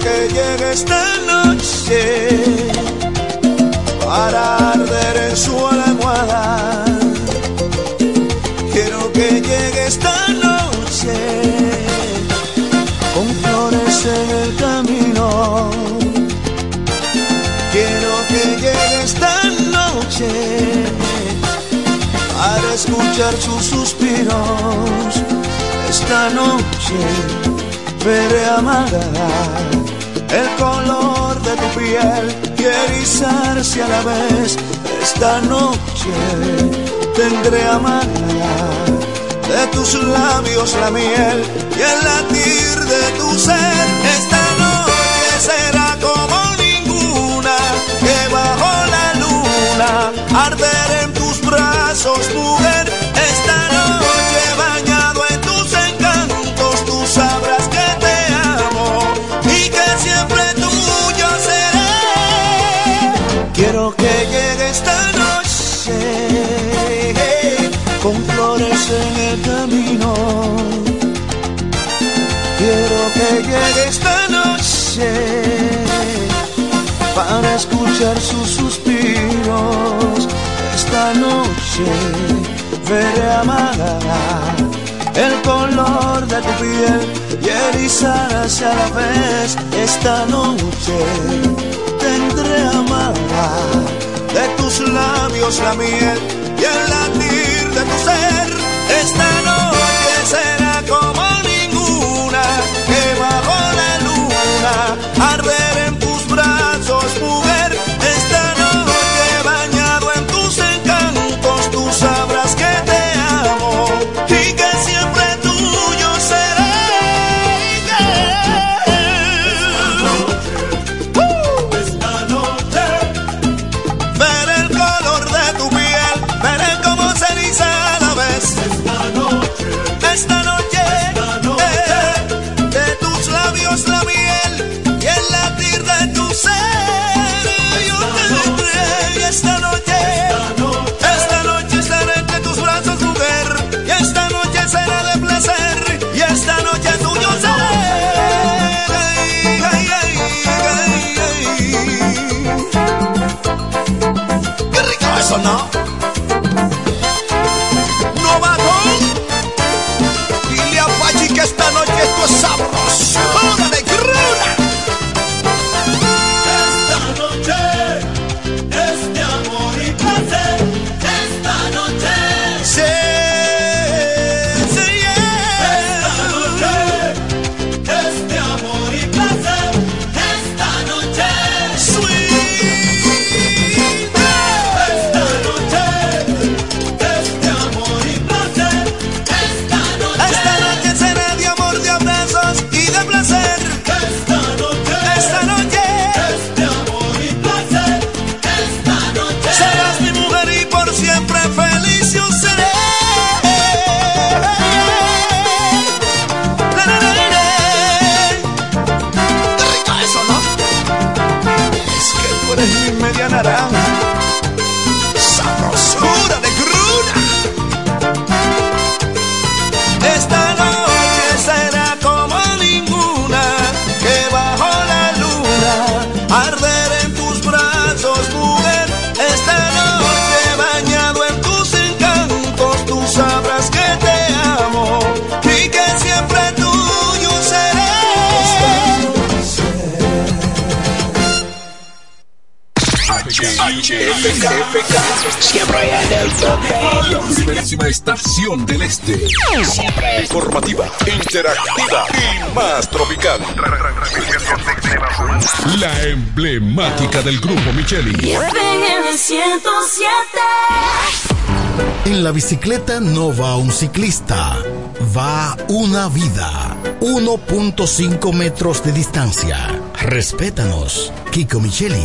que llegue esta noche para arder en su almohada. Quiero que llegue esta noche con flores en el camino. Quiero que llegue esta noche para escuchar sus suspiros. Esta noche veré amarga el color de tu piel y erizarse a la vez. Esta noche tendré amarga de tus labios la miel y el latir de tu ser. Escuchar sus suspiros. Esta noche veré amada el color de tu piel y erizarse a la vez. Esta noche tendré amada de tus labios la miel Siempre en el tope. La primerísima estación del este. Siempre Informativa, interactiva y más tropical. La emblemática del grupo Micheli. en el 107. En la bicicleta no va un ciclista, va una vida. 1.5 metros de distancia. Respétanos. Kiko Micheli,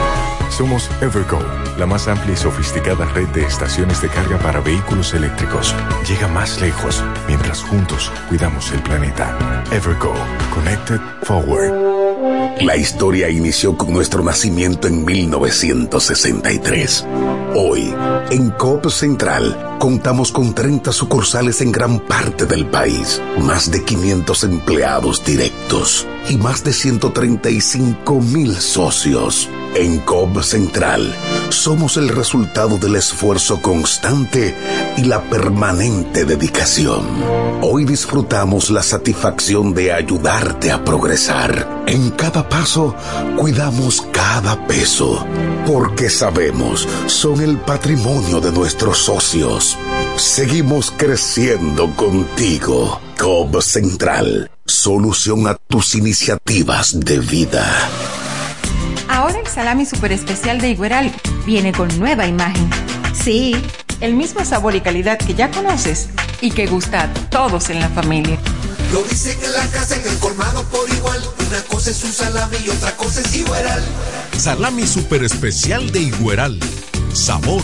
Somos Evergo, la más amplia y sofisticada red de estaciones de carga para vehículos eléctricos. Llega más lejos mientras juntos cuidamos el planeta. Evergo, Connected Forward. La historia inició con nuestro nacimiento en 1963. Hoy, en COP Central, contamos con 30 sucursales en gran parte del país, más de 500 empleados directos y más de 135 mil socios. En COB Central somos el resultado del esfuerzo constante y la permanente dedicación. Hoy disfrutamos la satisfacción de ayudarte a progresar. En cada paso cuidamos cada peso, porque sabemos son el patrimonio de nuestros socios. Seguimos creciendo contigo. COB Central, solución a tus iniciativas de vida. Ahora el salami super especial de Igueral viene con nueva imagen. Sí, el mismo sabor y calidad que ya conoces y que gusta a todos en la familia. Lo dicen en la casa, en el colmado por igual. Una cosa es un salami y otra cosa es Igueral. Salami super especial de Igueral. Sabor,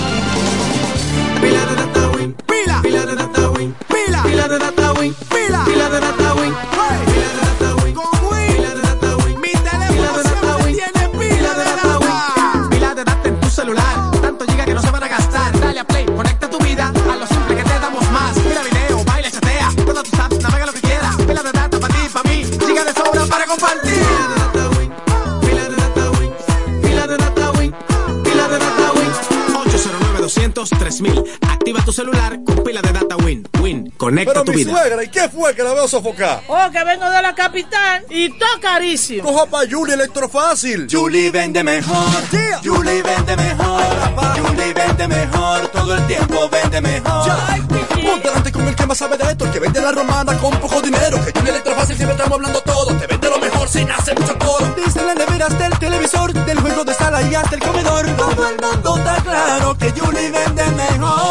Pila de data win, pila, pila de data win, pila, pila de data win, pila, pila de data conecta Pero tu mi vida. suegra, ¿y qué fue que la veo sofocar? Oh, que vengo de la capital y todo carísimo. Coja pa' Julie Electrofácil. Julie vende mejor. Julie vende mejor. Julie vende mejor. Todo el tiempo vende mejor. Ponte delante con el que más sabe de esto, el que vende la romana con poco dinero. Que Julie Electrofácil siempre estamos hablando todo. Te vende lo mejor sin hacer mucho coro. Dice las neveras del televisor, del juego de sala y hasta el comedor. Todo el mundo está claro que Julie vende mejor.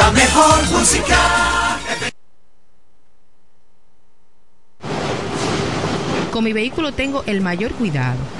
La mejor música. Con mi vehículo tengo el mayor cuidado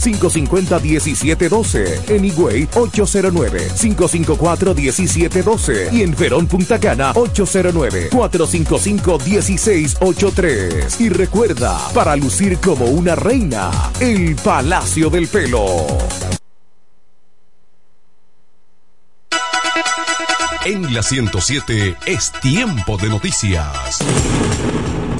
809-550-1712. En Higüey, 809-554-1712. Y en Verón Punta Cana, 809-455-1683. Y recuerda, para lucir como una reina, el Palacio del Pelo. En la 107 es tiempo de noticias.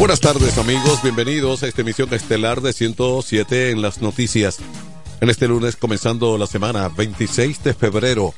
Buenas tardes amigos, bienvenidos a esta emisión estelar de 107 en las noticias. En este lunes comenzando la semana 26 de febrero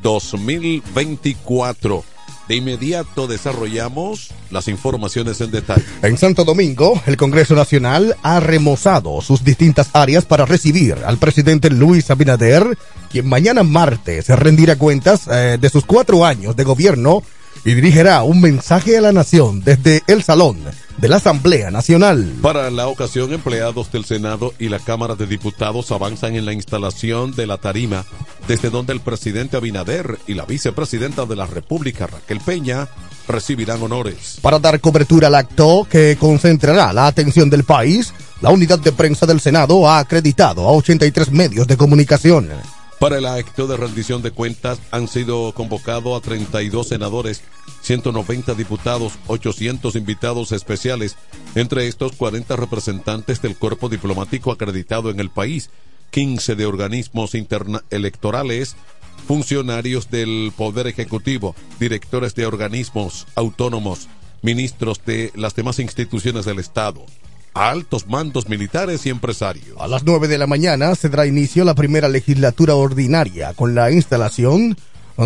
2024. De inmediato desarrollamos las informaciones en detalle. En Santo Domingo, el Congreso Nacional ha remozado sus distintas áreas para recibir al presidente Luis Abinader, quien mañana martes rendirá cuentas eh, de sus cuatro años de gobierno y dirigirá un mensaje a la nación desde el Salón de la Asamblea Nacional. Para la ocasión, empleados del Senado y la Cámara de Diputados avanzan en la instalación de la tarima, desde donde el presidente Abinader y la vicepresidenta de la República, Raquel Peña, recibirán honores. Para dar cobertura al acto que concentrará la atención del país, la unidad de prensa del Senado ha acreditado a 83 medios de comunicación. Para el acto de rendición de cuentas han sido convocados a 32 senadores, 190 diputados, 800 invitados especiales, entre estos 40 representantes del cuerpo diplomático acreditado en el país, 15 de organismos electorales, funcionarios del Poder Ejecutivo, directores de organismos autónomos, ministros de las demás instituciones del Estado a altos mandos militares y empresarios. A las 9 de la mañana se dará inicio la primera legislatura ordinaria con la instalación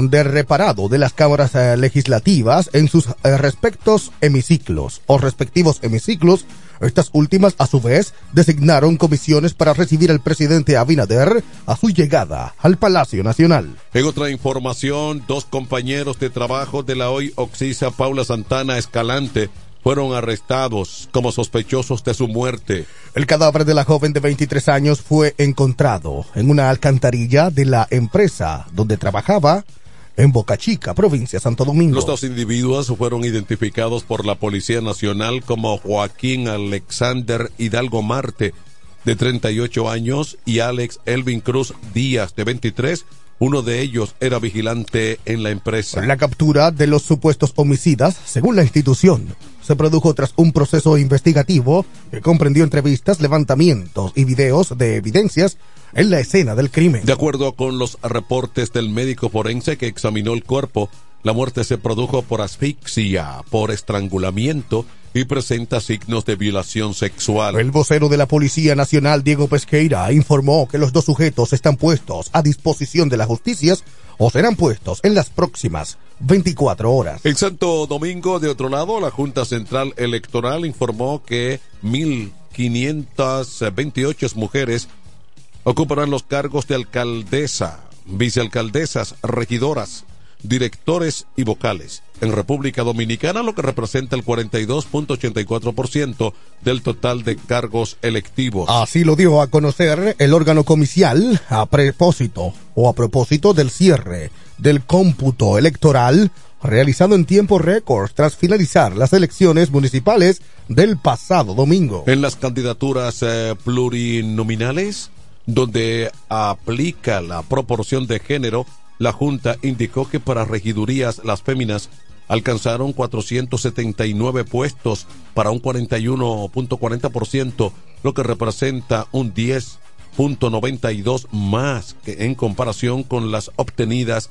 de reparado de las cámaras eh, legislativas en sus eh, respectos hemiciclos o respectivos hemiciclos. Estas últimas, a su vez, designaron comisiones para recibir al presidente Abinader a su llegada al Palacio Nacional. En otra información, dos compañeros de trabajo de la hoy Oxisa Paula Santana Escalante fueron arrestados como sospechosos de su muerte. El cadáver de la joven de 23 años fue encontrado en una alcantarilla de la empresa donde trabajaba en Boca Chica, provincia de Santo Domingo. Los dos individuos fueron identificados por la Policía Nacional como Joaquín Alexander Hidalgo Marte, de 38 años, y Alex Elvin Cruz Díaz, de 23 uno de ellos era vigilante en la empresa. La captura de los supuestos homicidas, según la institución, se produjo tras un proceso investigativo que comprendió entrevistas, levantamientos y videos de evidencias en la escena del crimen. De acuerdo con los reportes del médico forense que examinó el cuerpo, la muerte se produjo por asfixia, por estrangulamiento y presenta signos de violación sexual. El vocero de la Policía Nacional, Diego Pesqueira, informó que los dos sujetos están puestos a disposición de la justicia o serán puestos en las próximas 24 horas. En Santo Domingo, de otro lado, la Junta Central Electoral informó que 1.528 mujeres ocuparán los cargos de alcaldesa, vicealcaldesas, regidoras, directores y vocales en República Dominicana, lo que representa el 42.84% del total de cargos electivos. Así lo dio a conocer el órgano comicial a propósito o a propósito del cierre del cómputo electoral realizado en tiempo récord tras finalizar las elecciones municipales del pasado domingo. En las candidaturas eh, plurinominales, donde aplica la proporción de género, la Junta indicó que para regidurías las féminas alcanzaron 479 puestos para un 41.40%, lo que representa un 10.92 más que en comparación con las obtenidas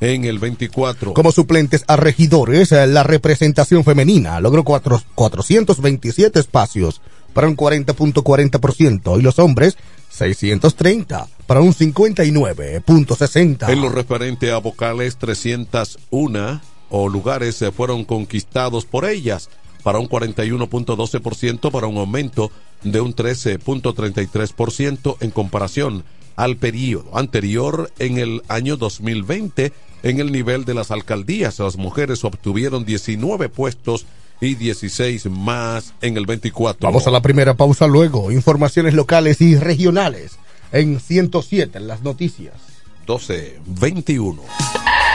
en el 24. Como suplentes a regidores, eh, la representación femenina logró 427 espacios para un 40.40% y los hombres 630 para un 59.60. En lo referente a vocales, 301 o lugares se fueron conquistados por ellas para un 41.12% para un aumento de un 13.33% en comparación al periodo anterior en el año 2020 en el nivel de las alcaldías. Las mujeres obtuvieron 19 puestos y 16 más en el 24. Vamos a la primera pausa luego. Informaciones locales y regionales en 107 en las noticias. 1221.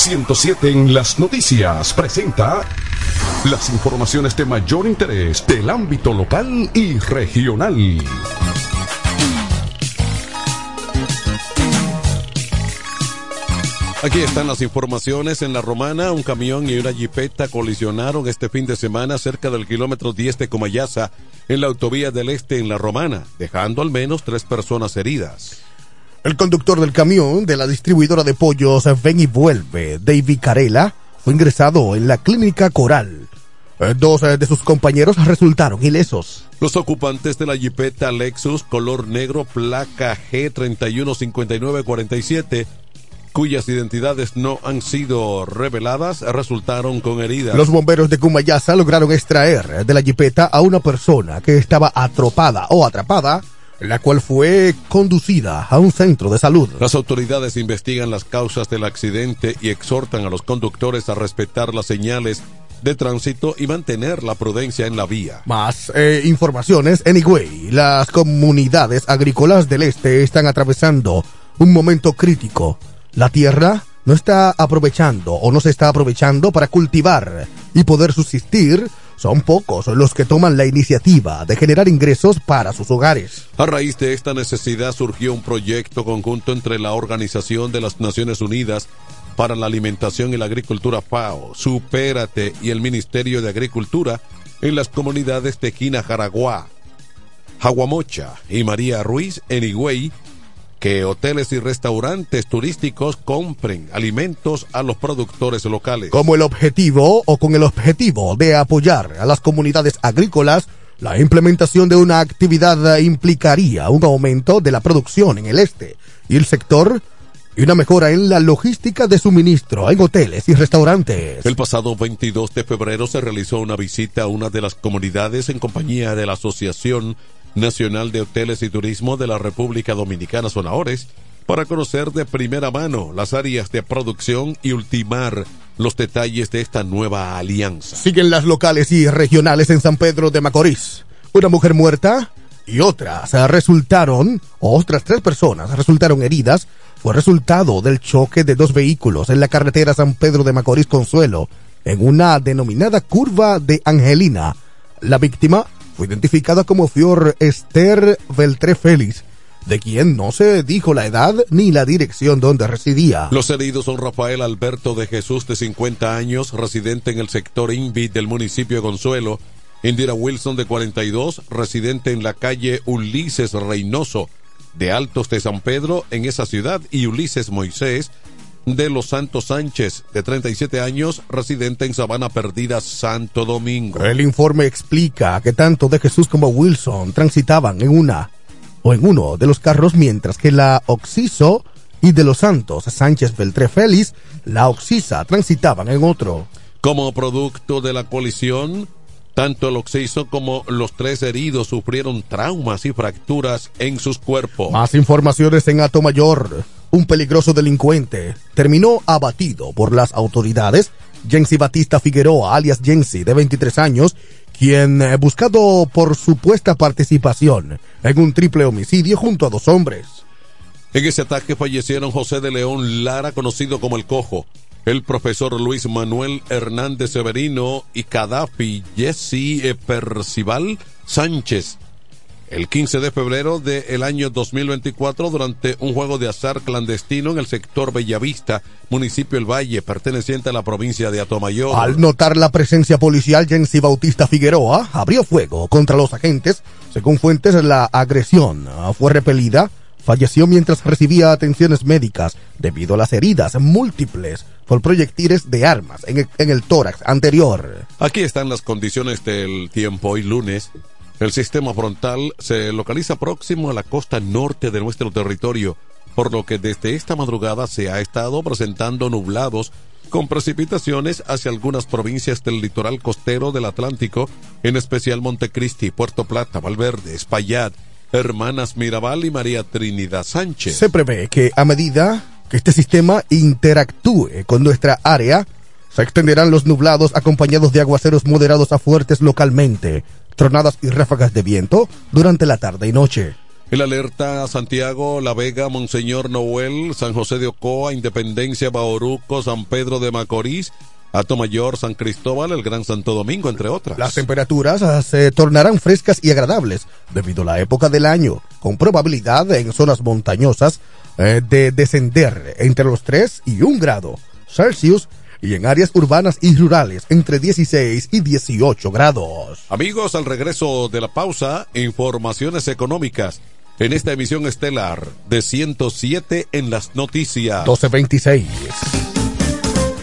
107 en las noticias presenta las informaciones de mayor interés del ámbito local y regional. Aquí están las informaciones. En la Romana, un camión y una jipeta colisionaron este fin de semana cerca del kilómetro 10 de Comayasa en la autovía del Este en la Romana, dejando al menos tres personas heridas. El conductor del camión de la distribuidora de pollos Ven y Vuelve, David Carela, fue ingresado en la clínica Coral. Eh, Dos eh, de sus compañeros resultaron ilesos. Los ocupantes de la jipeta Lexus color negro placa G315947 cuyas identidades no han sido reveladas resultaron con heridas. Los bomberos de Cumayasa lograron extraer de la jipeta a una persona que estaba atropada o atrapada, la cual fue conducida a un centro de salud. Las autoridades investigan las causas del accidente y exhortan a los conductores a respetar las señales de tránsito y mantener la prudencia en la vía. Más eh, informaciones. Anyway, las comunidades agrícolas del este están atravesando un momento crítico. La tierra no está aprovechando o no se está aprovechando para cultivar y poder subsistir. Son pocos los que toman la iniciativa de generar ingresos para sus hogares. A raíz de esta necesidad surgió un proyecto conjunto entre la Organización de las Naciones Unidas para la Alimentación y la Agricultura FAO, Supérate y el Ministerio de Agricultura en las comunidades de Quina Jaraguá, Jaguamocha y María Ruiz en Higüey, que hoteles y restaurantes turísticos compren alimentos a los productores locales. Como el objetivo o con el objetivo de apoyar a las comunidades agrícolas, la implementación de una actividad implicaría un aumento de la producción en el este y el sector y una mejora en la logística de suministro en hoteles y restaurantes. El pasado 22 de febrero se realizó una visita a una de las comunidades en compañía de la Asociación Nacional de Hoteles y Turismo de la República Dominicana Sonahores para conocer de primera mano las áreas de producción y ultimar los detalles de esta nueva alianza. Siguen las locales y regionales en San Pedro de Macorís. Una mujer muerta y otras resultaron, otras tres personas resultaron heridas, fue resultado del choque de dos vehículos en la carretera San Pedro de Macorís Consuelo, en una denominada curva de Angelina. La víctima fue identificada como Fior Esther Beltré Félix, de quien no se dijo la edad ni la dirección donde residía. Los heridos son Rafael Alberto de Jesús, de 50 años, residente en el sector Invi del municipio de Consuelo, Indira Wilson, de 42, residente en la calle Ulises Reynoso, de Altos de San Pedro, en esa ciudad, y Ulises Moisés, de Los Santos Sánchez, de 37 años, residente en Sabana Perdida, Santo Domingo. El informe explica que tanto de Jesús como Wilson transitaban en una o en uno de los carros, mientras que la Oxiso y de Los Santos Sánchez Beltré Félix, la Oxisa, transitaban en otro. Como producto de la colisión, tanto el occiso como los tres heridos sufrieron traumas y fracturas en sus cuerpos. Más informaciones en Ato Mayor. Un peligroso delincuente terminó abatido por las autoridades. Jensi Batista Figueroa, alias Jensi, de 23 años, quien eh, buscado por supuesta participación en un triple homicidio junto a dos hombres. En ese ataque fallecieron José de León Lara, conocido como el Cojo, el profesor Luis Manuel Hernández Severino y Gaddafi Jesse eh, Percival Sánchez. El 15 de febrero del año 2024, durante un juego de azar clandestino en el sector Bellavista, municipio El Valle, perteneciente a la provincia de Atomayor. Al notar la presencia policial, Jensi Bautista Figueroa abrió fuego contra los agentes. Según fuentes, la agresión fue repelida. Falleció mientras recibía atenciones médicas debido a las heridas múltiples por proyectiles de armas en el, en el tórax anterior. Aquí están las condiciones del tiempo hoy lunes. El sistema frontal se localiza próximo a la costa norte de nuestro territorio, por lo que desde esta madrugada se ha estado presentando nublados con precipitaciones hacia algunas provincias del litoral costero del Atlántico, en especial Montecristi, Puerto Plata, Valverde, Espaillat, Hermanas Mirabal y María Trinidad Sánchez. Se prevé que a medida que este sistema interactúe con nuestra área, se extenderán los nublados acompañados de aguaceros moderados a fuertes localmente, tronadas y ráfagas de viento durante la tarde y noche. El alerta a Santiago, La Vega, Monseñor Noel, San José de Ocoa, Independencia, Bauruco, San Pedro de Macorís, Mayor, San Cristóbal, el Gran Santo Domingo, entre otras. Las temperaturas ah, se tornarán frescas y agradables debido a la época del año, con probabilidad en zonas montañosas eh, de descender entre los 3 y 1 grado Celsius y en áreas urbanas y rurales entre 16 y 18 grados. Amigos, al regreso de la pausa, informaciones económicas en esta emisión estelar de 107 en las noticias. 1226.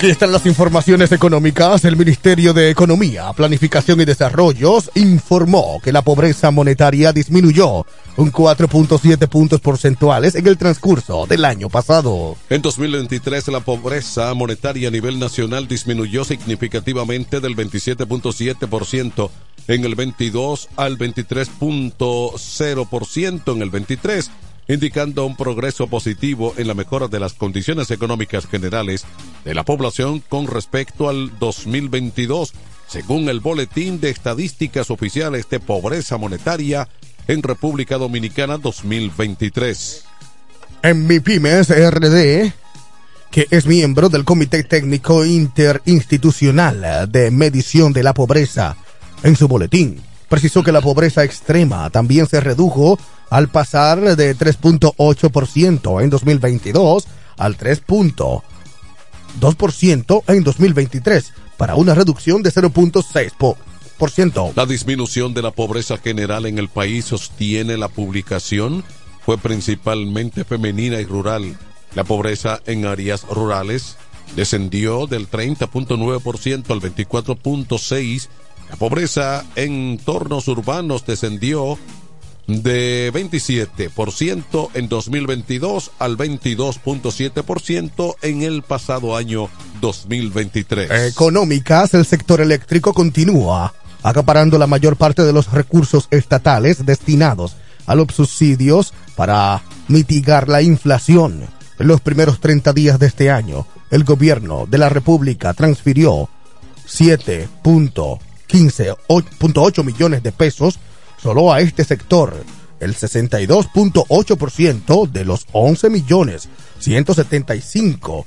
Aquí están las informaciones económicas. El Ministerio de Economía, Planificación y Desarrollos informó que la pobreza monetaria disminuyó un 4.7 puntos porcentuales en el transcurso del año pasado. En 2023 la pobreza monetaria a nivel nacional disminuyó significativamente del 27.7% en el 22 al 23.0% en el 23 indicando un progreso positivo en la mejora de las condiciones económicas generales de la población con respecto al 2022, según el Boletín de Estadísticas Oficiales de Pobreza Monetaria en República Dominicana 2023. En mi pymes RD, que es miembro del Comité Técnico Interinstitucional de Medición de la Pobreza, en su boletín precisó que la pobreza extrema también se redujo al pasar de 3.8% en 2022 al 3.2% en 2023, para una reducción de 0.6%. La disminución de la pobreza general en el país sostiene la publicación fue principalmente femenina y rural. La pobreza en áreas rurales descendió del 30.9% al 24.6%. La pobreza en entornos urbanos descendió de 27% en 2022 al 22.7% en el pasado año 2023. Económicas, el sector eléctrico continúa acaparando la mayor parte de los recursos estatales destinados a los subsidios para mitigar la inflación. En los primeros 30 días de este año, el gobierno de la República transfirió 7.15.8 millones de pesos solo a este sector, el 62.8% de los 11 millones 175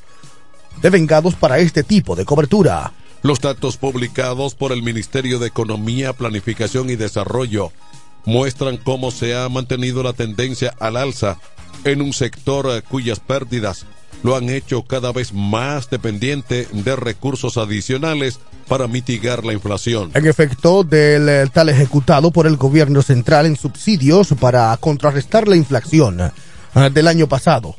devengados para este tipo de cobertura. Los datos publicados por el Ministerio de Economía, Planificación y Desarrollo muestran cómo se ha mantenido la tendencia al alza en un sector eh, cuyas pérdidas lo han hecho cada vez más dependiente de recursos adicionales para mitigar la inflación. En efecto, del eh, tal ejecutado por el gobierno central en subsidios para contrarrestar la inflación eh, del año pasado.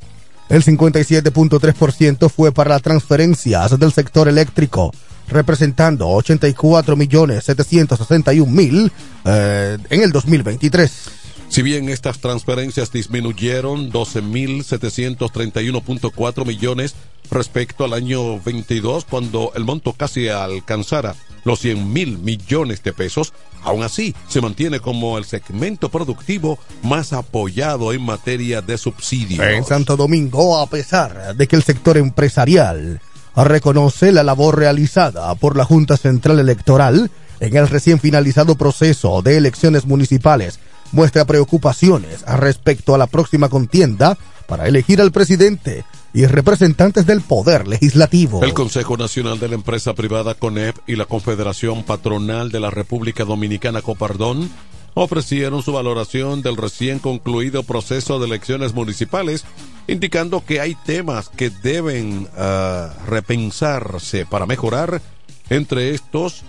El 57.3% fue para las transferencias del sector eléctrico, representando 84 millones 761 mil eh, en el 2023. Si bien estas transferencias disminuyeron 12.731.4 millones respecto al año 22, cuando el monto casi alcanzara los 100 mil millones de pesos, aún así se mantiene como el segmento productivo más apoyado en materia de subsidios. En Santo Domingo, a pesar de que el sector empresarial reconoce la labor realizada por la Junta Central Electoral en el recién finalizado proceso de elecciones municipales muestra preocupaciones respecto a la próxima contienda para elegir al presidente y representantes del poder legislativo. El Consejo Nacional de la Empresa Privada CONEP y la Confederación Patronal de la República Dominicana Copardón ofrecieron su valoración del recién concluido proceso de elecciones municipales, indicando que hay temas que deben uh, repensarse para mejorar, entre estos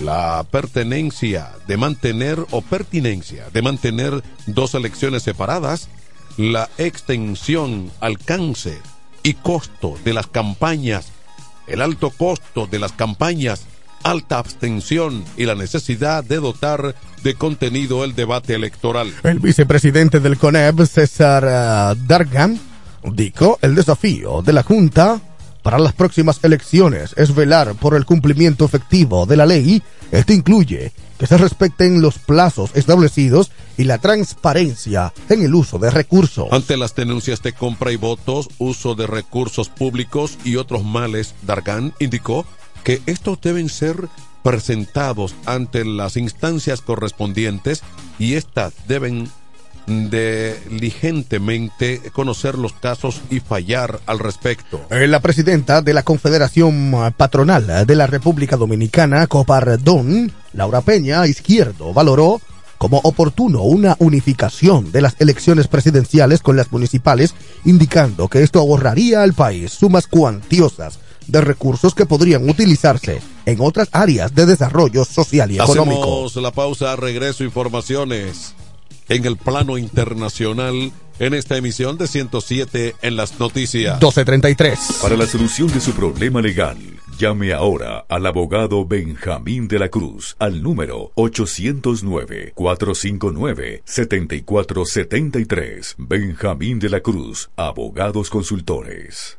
la pertenencia de mantener o pertinencia de mantener dos elecciones separadas, la extensión, alcance y costo de las campañas, el alto costo de las campañas, alta abstención y la necesidad de dotar de contenido el debate electoral. El vicepresidente del CONEP, César uh, Dargan, dijo el desafío de la Junta para las próximas elecciones es velar por el cumplimiento efectivo de la ley. Esto incluye que se respeten los plazos establecidos y la transparencia en el uso de recursos. Ante las denuncias de compra y votos, uso de recursos públicos y otros males, Dargan indicó que estos deben ser presentados ante las instancias correspondientes y éstas deben diligentemente conocer los casos y fallar al respecto. Eh, la presidenta de la Confederación Patronal de la República Dominicana, Copardón, Laura Peña Izquierdo, valoró como oportuno una unificación de las elecciones presidenciales con las municipales, indicando que esto ahorraría al país sumas cuantiosas de recursos que podrían utilizarse en otras áreas de desarrollo social y económico. Hacemos la pausa, regreso informaciones en el plano internacional en esta emisión de 107 en las noticias. 1233. Para la solución de su problema legal, llame ahora al abogado Benjamín de la Cruz al número 809-459-7473. Benjamín de la Cruz, abogados consultores.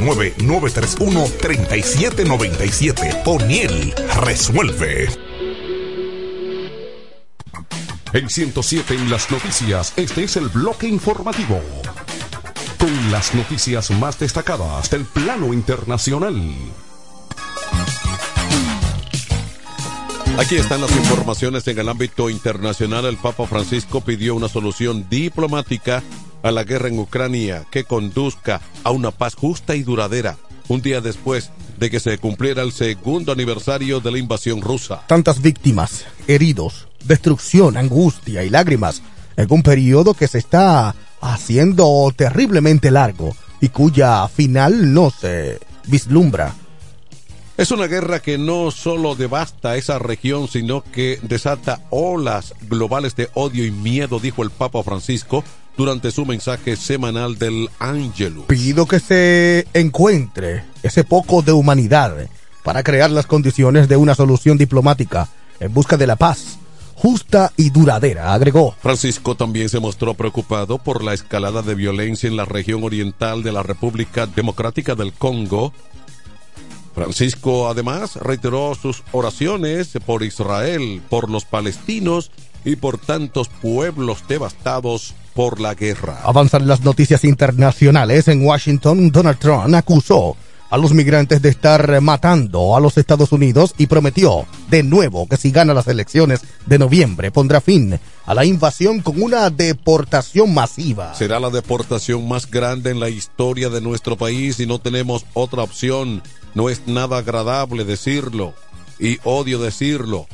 809-931-3797. O'Neill resuelve. En 107 en las noticias, este es el bloque informativo. Con las noticias más destacadas del plano internacional. Aquí están las informaciones en el ámbito internacional. El Papa Francisco pidió una solución diplomática a la guerra en Ucrania que conduzca a una paz justa y duradera, un día después de que se cumpliera el segundo aniversario de la invasión rusa. Tantas víctimas, heridos, destrucción, angustia y lágrimas en un periodo que se está haciendo terriblemente largo y cuya final no se vislumbra. Es una guerra que no solo devasta esa región, sino que desata olas globales de odio y miedo, dijo el Papa Francisco durante su mensaje semanal del Angelus. Pido que se encuentre ese poco de humanidad para crear las condiciones de una solución diplomática en busca de la paz justa y duradera, agregó. Francisco también se mostró preocupado por la escalada de violencia en la región oriental de la República Democrática del Congo. Francisco además reiteró sus oraciones por Israel, por los palestinos y por tantos pueblos devastados por la guerra. Avanzan las noticias internacionales. En Washington, Donald Trump acusó a los migrantes de estar matando a los Estados Unidos y prometió de nuevo que si gana las elecciones de noviembre pondrá fin a la invasión con una deportación masiva. Será la deportación más grande en la historia de nuestro país y no tenemos otra opción. No es nada agradable decirlo y odio decirlo.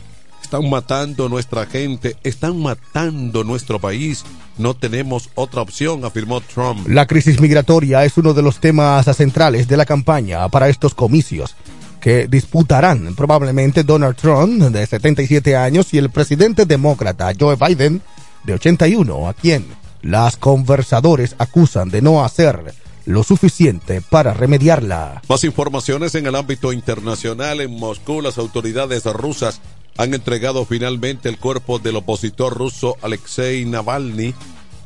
Están matando nuestra gente, están matando nuestro país. No tenemos otra opción, afirmó Trump. La crisis migratoria es uno de los temas centrales de la campaña para estos comicios, que disputarán probablemente Donald Trump, de 77 años, y el presidente demócrata Joe Biden, de 81, a quien las conversadores acusan de no hacer lo suficiente para remediarla. Más informaciones en el ámbito internacional. En Moscú, las autoridades rusas han entregado finalmente el cuerpo del opositor ruso Alexei Navalny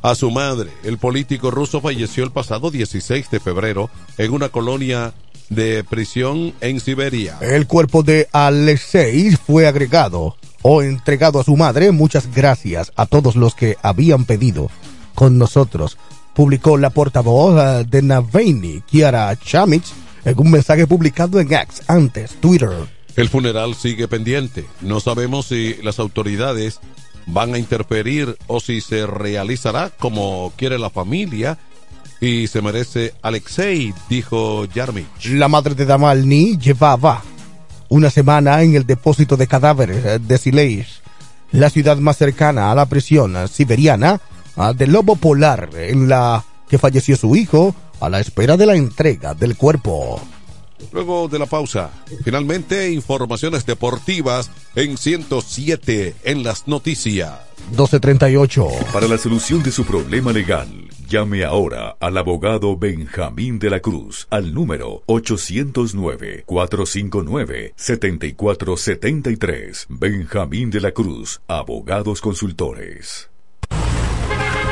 a su madre. El político ruso falleció el pasado 16 de febrero en una colonia de prisión en Siberia. El cuerpo de Alexei fue agregado o entregado a su madre. Muchas gracias a todos los que habían pedido con nosotros. Publicó la portavoz uh, de Navalny, Kiara Chamich, en un mensaje publicado en X, antes Twitter. El funeral sigue pendiente. No sabemos si las autoridades van a interferir o si se realizará como quiere la familia y se merece Alexei, dijo Yarmich. La madre de Navalny llevaba una semana en el depósito de cadáveres de Sileish, la ciudad más cercana a la prisión siberiana del lobo polar en la que falleció su hijo a la espera de la entrega del cuerpo. Luego de la pausa, finalmente informaciones deportivas en 107 en las noticias. 1238. Para la solución de su problema legal, llame ahora al abogado Benjamín de la Cruz al número 809-459-7473. Benjamín de la Cruz, abogados consultores.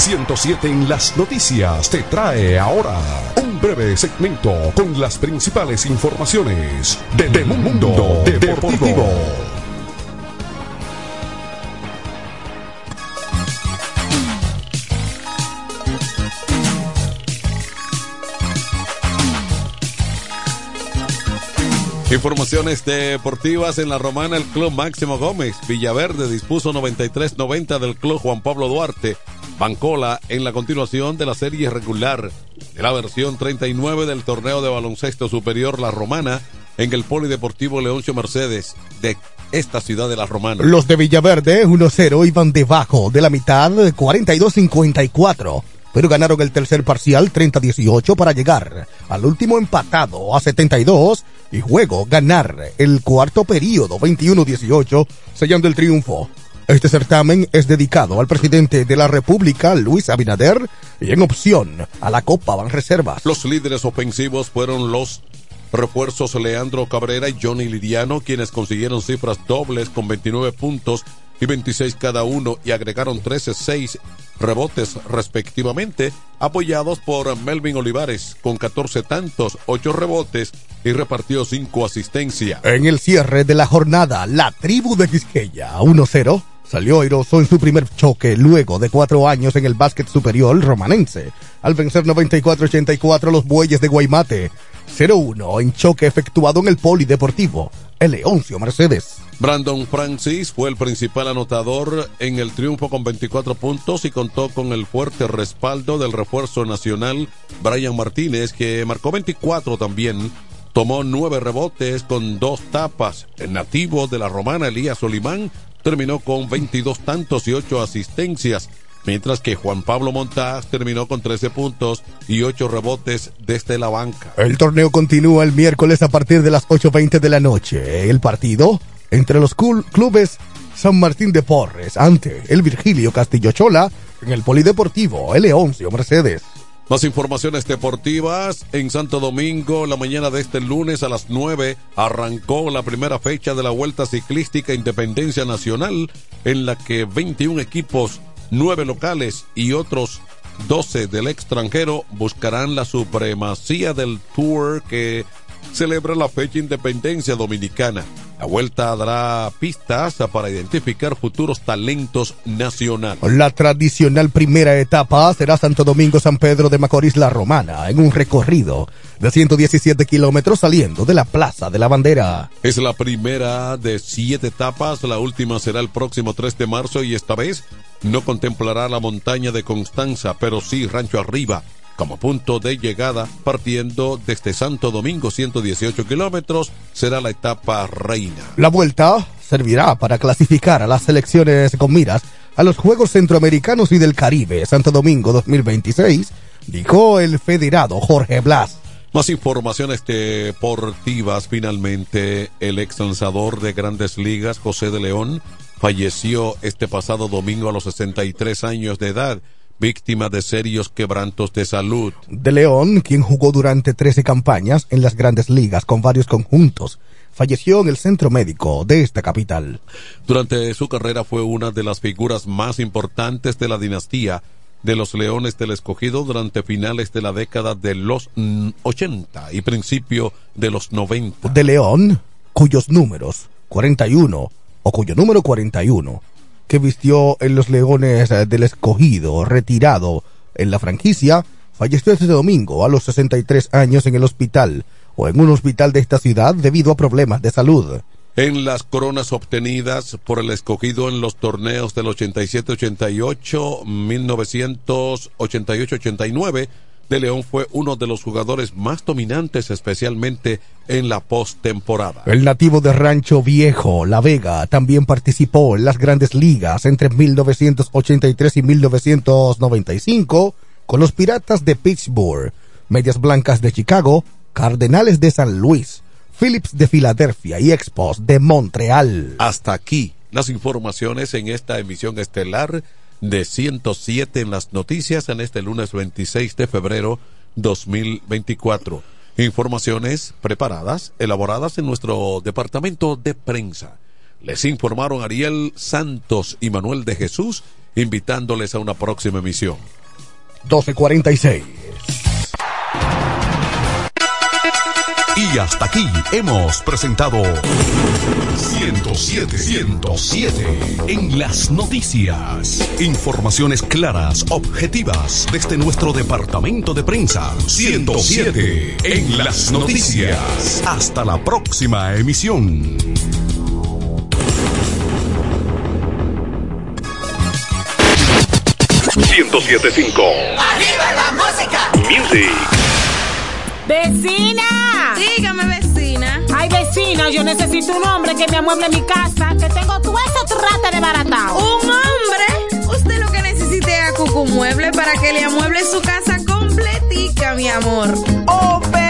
107 en las noticias te trae ahora un breve segmento con las principales informaciones del mundo deportivo. Informaciones deportivas en la romana, el Club Máximo Gómez. Villaverde dispuso 93-90 del Club Juan Pablo Duarte. Bancola en la continuación de la serie regular de la versión 39 del torneo de baloncesto superior La Romana en el Polideportivo Leoncio Mercedes de esta ciudad de La Romana. Los de Villaverde 1-0 iban debajo de la mitad 42-54, pero ganaron el tercer parcial 30-18 para llegar al último empatado a 72 y luego ganar el cuarto periodo 21-18 sellando el triunfo. Este certamen es dedicado al presidente de la República, Luis Abinader, y en opción a la Copa Banreservas. Los líderes ofensivos fueron los refuerzos Leandro Cabrera y Johnny Lidiano, quienes consiguieron cifras dobles con 29 puntos y 26 cada uno y agregaron 13-6 rebotes respectivamente, apoyados por Melvin Olivares con 14 tantos, 8 rebotes y repartió 5 asistencias. En el cierre de la jornada, la tribu de Quisqueya 1-0 salió airoso en su primer choque luego de cuatro años en el básquet superior romanense, al vencer 94-84 los bueyes de Guaymate, 0-1 en choque efectuado en el polideportivo, el Leoncio Mercedes. Brandon Francis fue el principal anotador en el triunfo con 24 puntos y contó con el fuerte respaldo del refuerzo nacional Brian Martínez, que marcó 24 también. Tomó nueve rebotes con dos tapas. El nativo de la romana Elías Olimán terminó con 22 tantos y 8 asistencias, mientras que Juan Pablo Montaz terminó con 13 puntos y 8 rebotes desde la banca. El torneo continúa el miércoles a partir de las 8.20 de la noche. El partido entre los clubes San Martín de Porres ante el Virgilio Castillo Chola en el Polideportivo El Leoncio Mercedes. Más informaciones deportivas. En Santo Domingo, la mañana de este lunes a las 9, arrancó la primera fecha de la Vuelta Ciclística Independencia Nacional, en la que 21 equipos, 9 locales y otros 12 del extranjero buscarán la supremacía del Tour que celebra la fecha Independencia Dominicana. La vuelta dará pistas para identificar futuros talentos nacionales. La tradicional primera etapa será Santo Domingo San Pedro de Macorís La Romana, en un recorrido de 117 kilómetros saliendo de la Plaza de la Bandera. Es la primera de siete etapas, la última será el próximo 3 de marzo y esta vez no contemplará la montaña de Constanza, pero sí Rancho Arriba, como punto de llegada, partiendo desde Santo Domingo 118 kilómetros, será la etapa reina. La vuelta servirá para clasificar a las selecciones con miras a los Juegos Centroamericanos y del Caribe Santo Domingo 2026, dijo el federado Jorge Blas. Más informaciones deportivas. Finalmente, el ex lanzador de grandes ligas, José de León, falleció este pasado domingo a los 63 años de edad víctima de serios quebrantos de salud. De León, quien jugó durante 13 campañas en las grandes ligas con varios conjuntos, falleció en el centro médico de esta capital. Durante su carrera fue una de las figuras más importantes de la dinastía de los Leones del Escogido durante finales de la década de los 80 y principio de los 90. De León, cuyos números 41 o cuyo número 41 que vistió en los Leones del Escogido, retirado en la franquicia, falleció este domingo a los 63 años en el hospital o en un hospital de esta ciudad debido a problemas de salud. En las coronas obtenidas por el escogido en los torneos del 87-88, 1988-89, de León fue uno de los jugadores más dominantes, especialmente en la postemporada. El nativo de Rancho Viejo, La Vega, también participó en las grandes ligas entre 1983 y 1995 con los Piratas de Pittsburgh, Medias Blancas de Chicago, Cardenales de San Luis, Phillips de Filadelfia y Expos de Montreal. Hasta aquí las informaciones en esta emisión estelar de 107 en las noticias en este lunes 26 de febrero 2024. Informaciones preparadas, elaboradas en nuestro departamento de prensa. Les informaron Ariel Santos y Manuel de Jesús, invitándoles a una próxima emisión. 1246. Y hasta aquí hemos presentado 107, 107 en las noticias. Informaciones claras, objetivas desde nuestro departamento de prensa. 107 en las noticias. Hasta la próxima emisión. ¡Arriba la música! Music. ¡Vecina! Dígame, vecina. Ay, vecina, yo necesito un hombre que me amueble mi casa, que tengo todo eso trata de baratado. ¿Un hombre? Usted lo que necesite es a Cucu Mueble para que le amueble su casa completica, mi amor. Oh, pero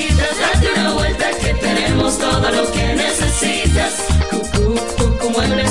Lo que necesitas. Cucu, Cucu Muebles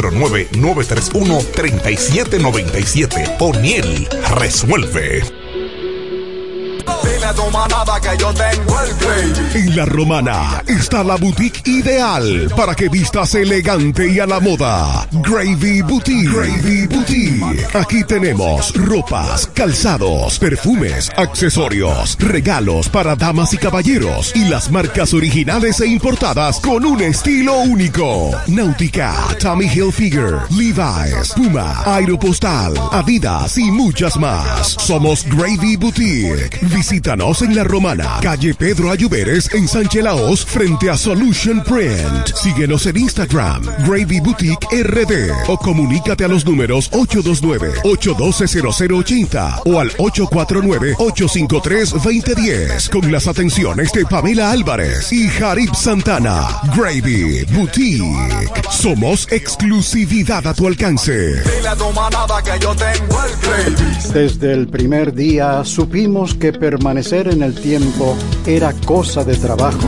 809-931-3797. O'Neill resuelve. Que yo tengo el. En la romana está la boutique ideal para que vistas elegante y a la moda. Gravy Boutique. Gravy Boutique. Aquí tenemos ropas, calzados, perfumes, accesorios, regalos para damas y caballeros y las marcas originales e importadas con un estilo único. Náutica, Tommy Hilfiger, Levi's, Puma, Aeropostal, Adidas y muchas más. Somos Gravy Boutique. Visítanos en La Romana, calle Pedro Ayuberes en Sánchez Laos, frente a Solution Print. Síguenos en Instagram, Gravy Boutique RD o comunícate a los números 829-812-0080 o al 849-853-2010 con las atenciones de Pamela Álvarez y Jarib Santana. Gravy Boutique. Somos exclusividad a tu alcance. Desde el primer día supimos que permanecer en el tiempo era cosa de trabajo.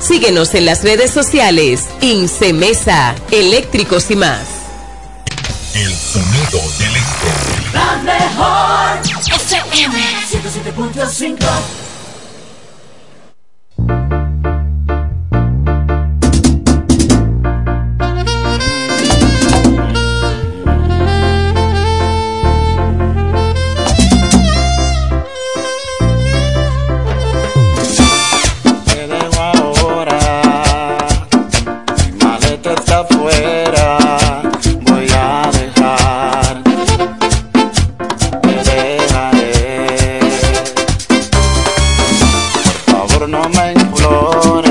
Síguenos en las redes sociales. Incemesa, eléctricos y más. El sonido del este. La mejor FM 107.5 flores.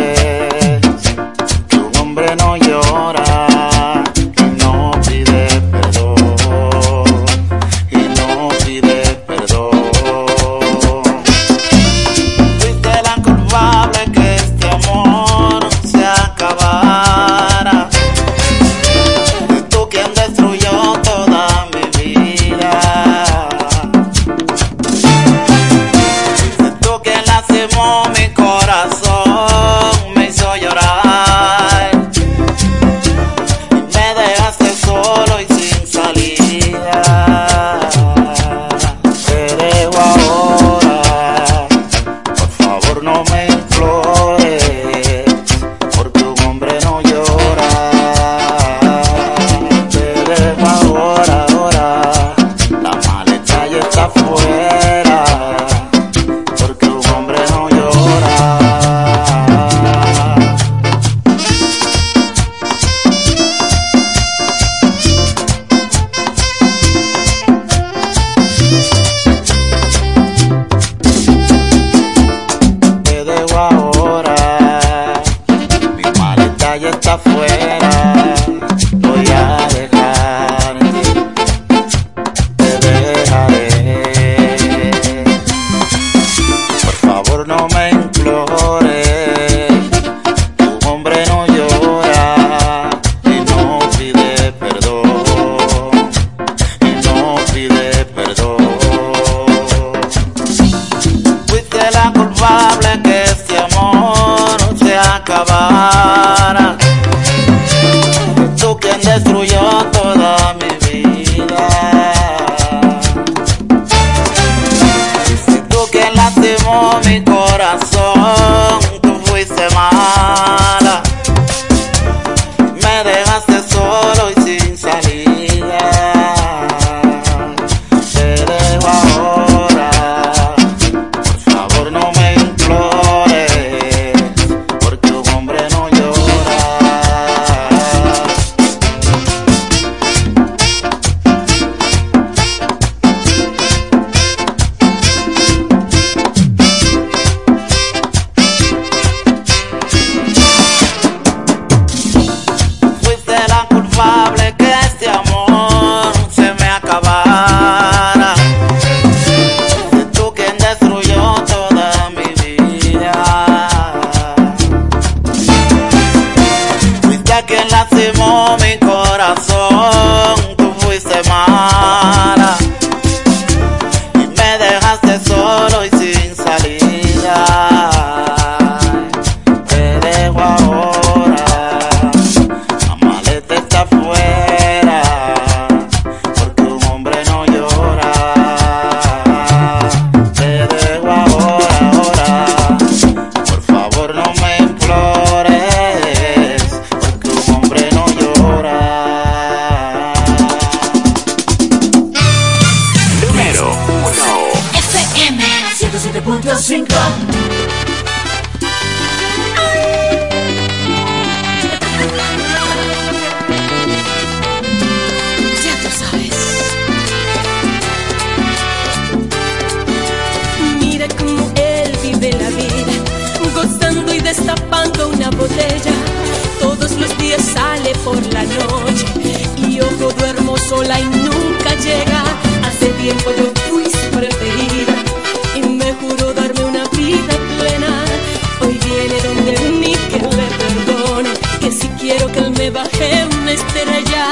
Una estrella.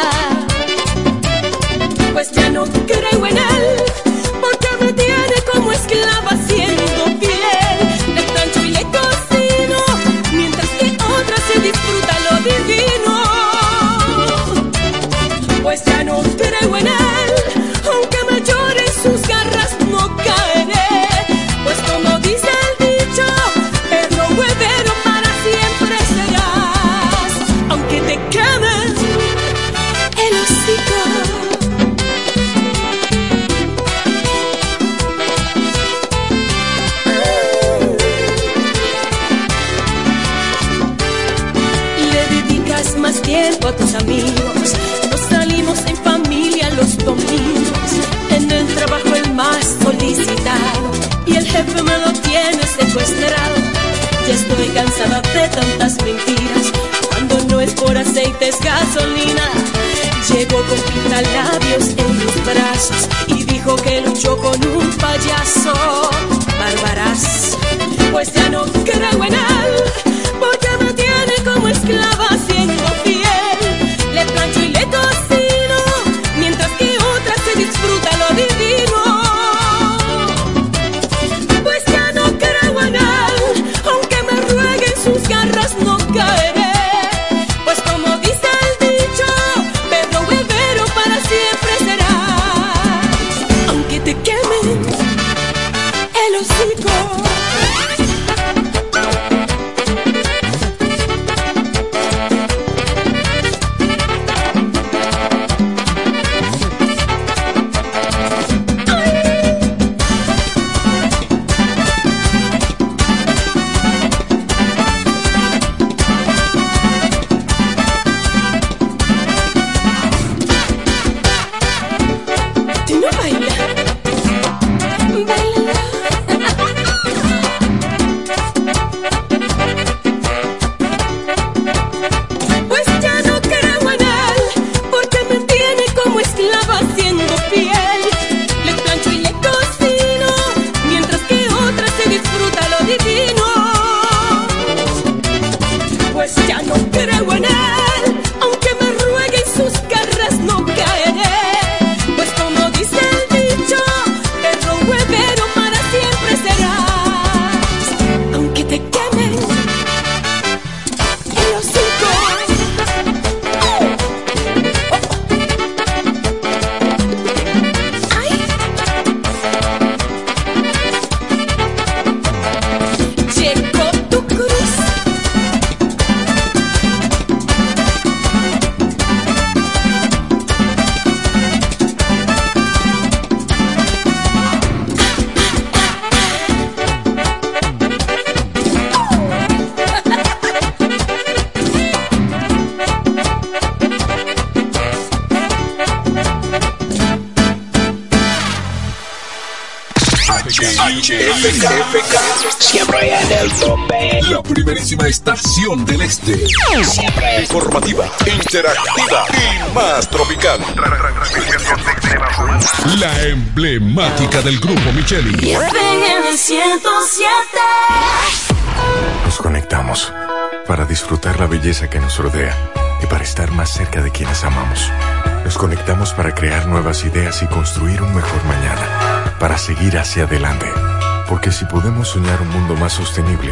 Pues ya no primerísima estación del este. Siempre informativa, interactiva y más tropical. La emblemática del grupo Micheli. FM 107. Nos conectamos para disfrutar la belleza que nos rodea y para estar más cerca de quienes amamos. Nos conectamos para crear nuevas ideas y construir un mejor mañana, para seguir hacia adelante. Porque si podemos soñar un mundo más sostenible,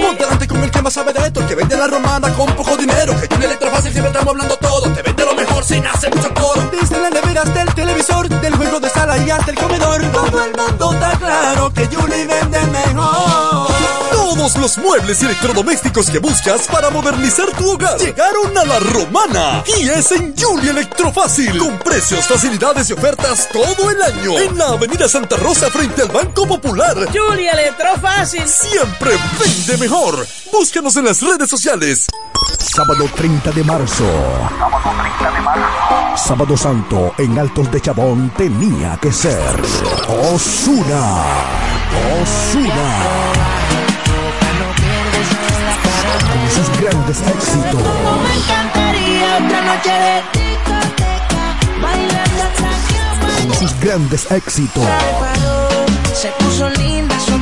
Ponte delante con el que más sabe de esto, el que vende la romana con poco dinero. Que Julie Electrofácil siempre estamos hablando todo. Te vende lo mejor sin hacer mucho coro. Desde las neveras del televisor, del juego de sala y hasta el comedor. Todo el mundo está claro que Julie vende mejor. Todos los muebles y eelectrodomésticos que buscas para modernizar tu hogar llegaron a la romana y es en Julia Electrofácil con precios, facilidades y ofertas todo el año en la Avenida Santa Rosa frente al Banco Popular. Julia Electrofácil. Siempre vende mejor. Búscanos en las redes sociales. Sábado 30 de marzo. Sábado Santo en Altos de Chabón tenía que ser Osuna. Osuna. Con sus grandes éxitos. Me encantaría otra noche de discoteca, bailando hasta que Con sus grandes éxitos. Se puso linda, su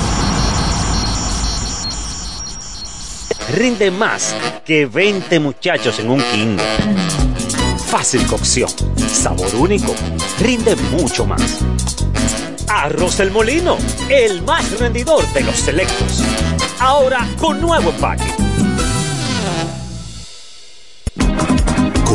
Rinde más que 20 muchachos en un Kinder. Fácil cocción, sabor único, rinde mucho más. Arroz del Molino, el más rendidor de los selectos. Ahora con nuevo empaque.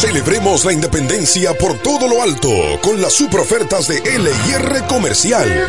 Celebremos la independencia por todo lo alto con las super ofertas de LIR Comercial.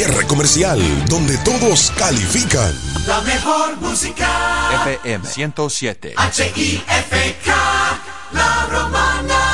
LIR Comercial, donde todos califican. La mejor música. FM 107. H-I-F-K. La romana.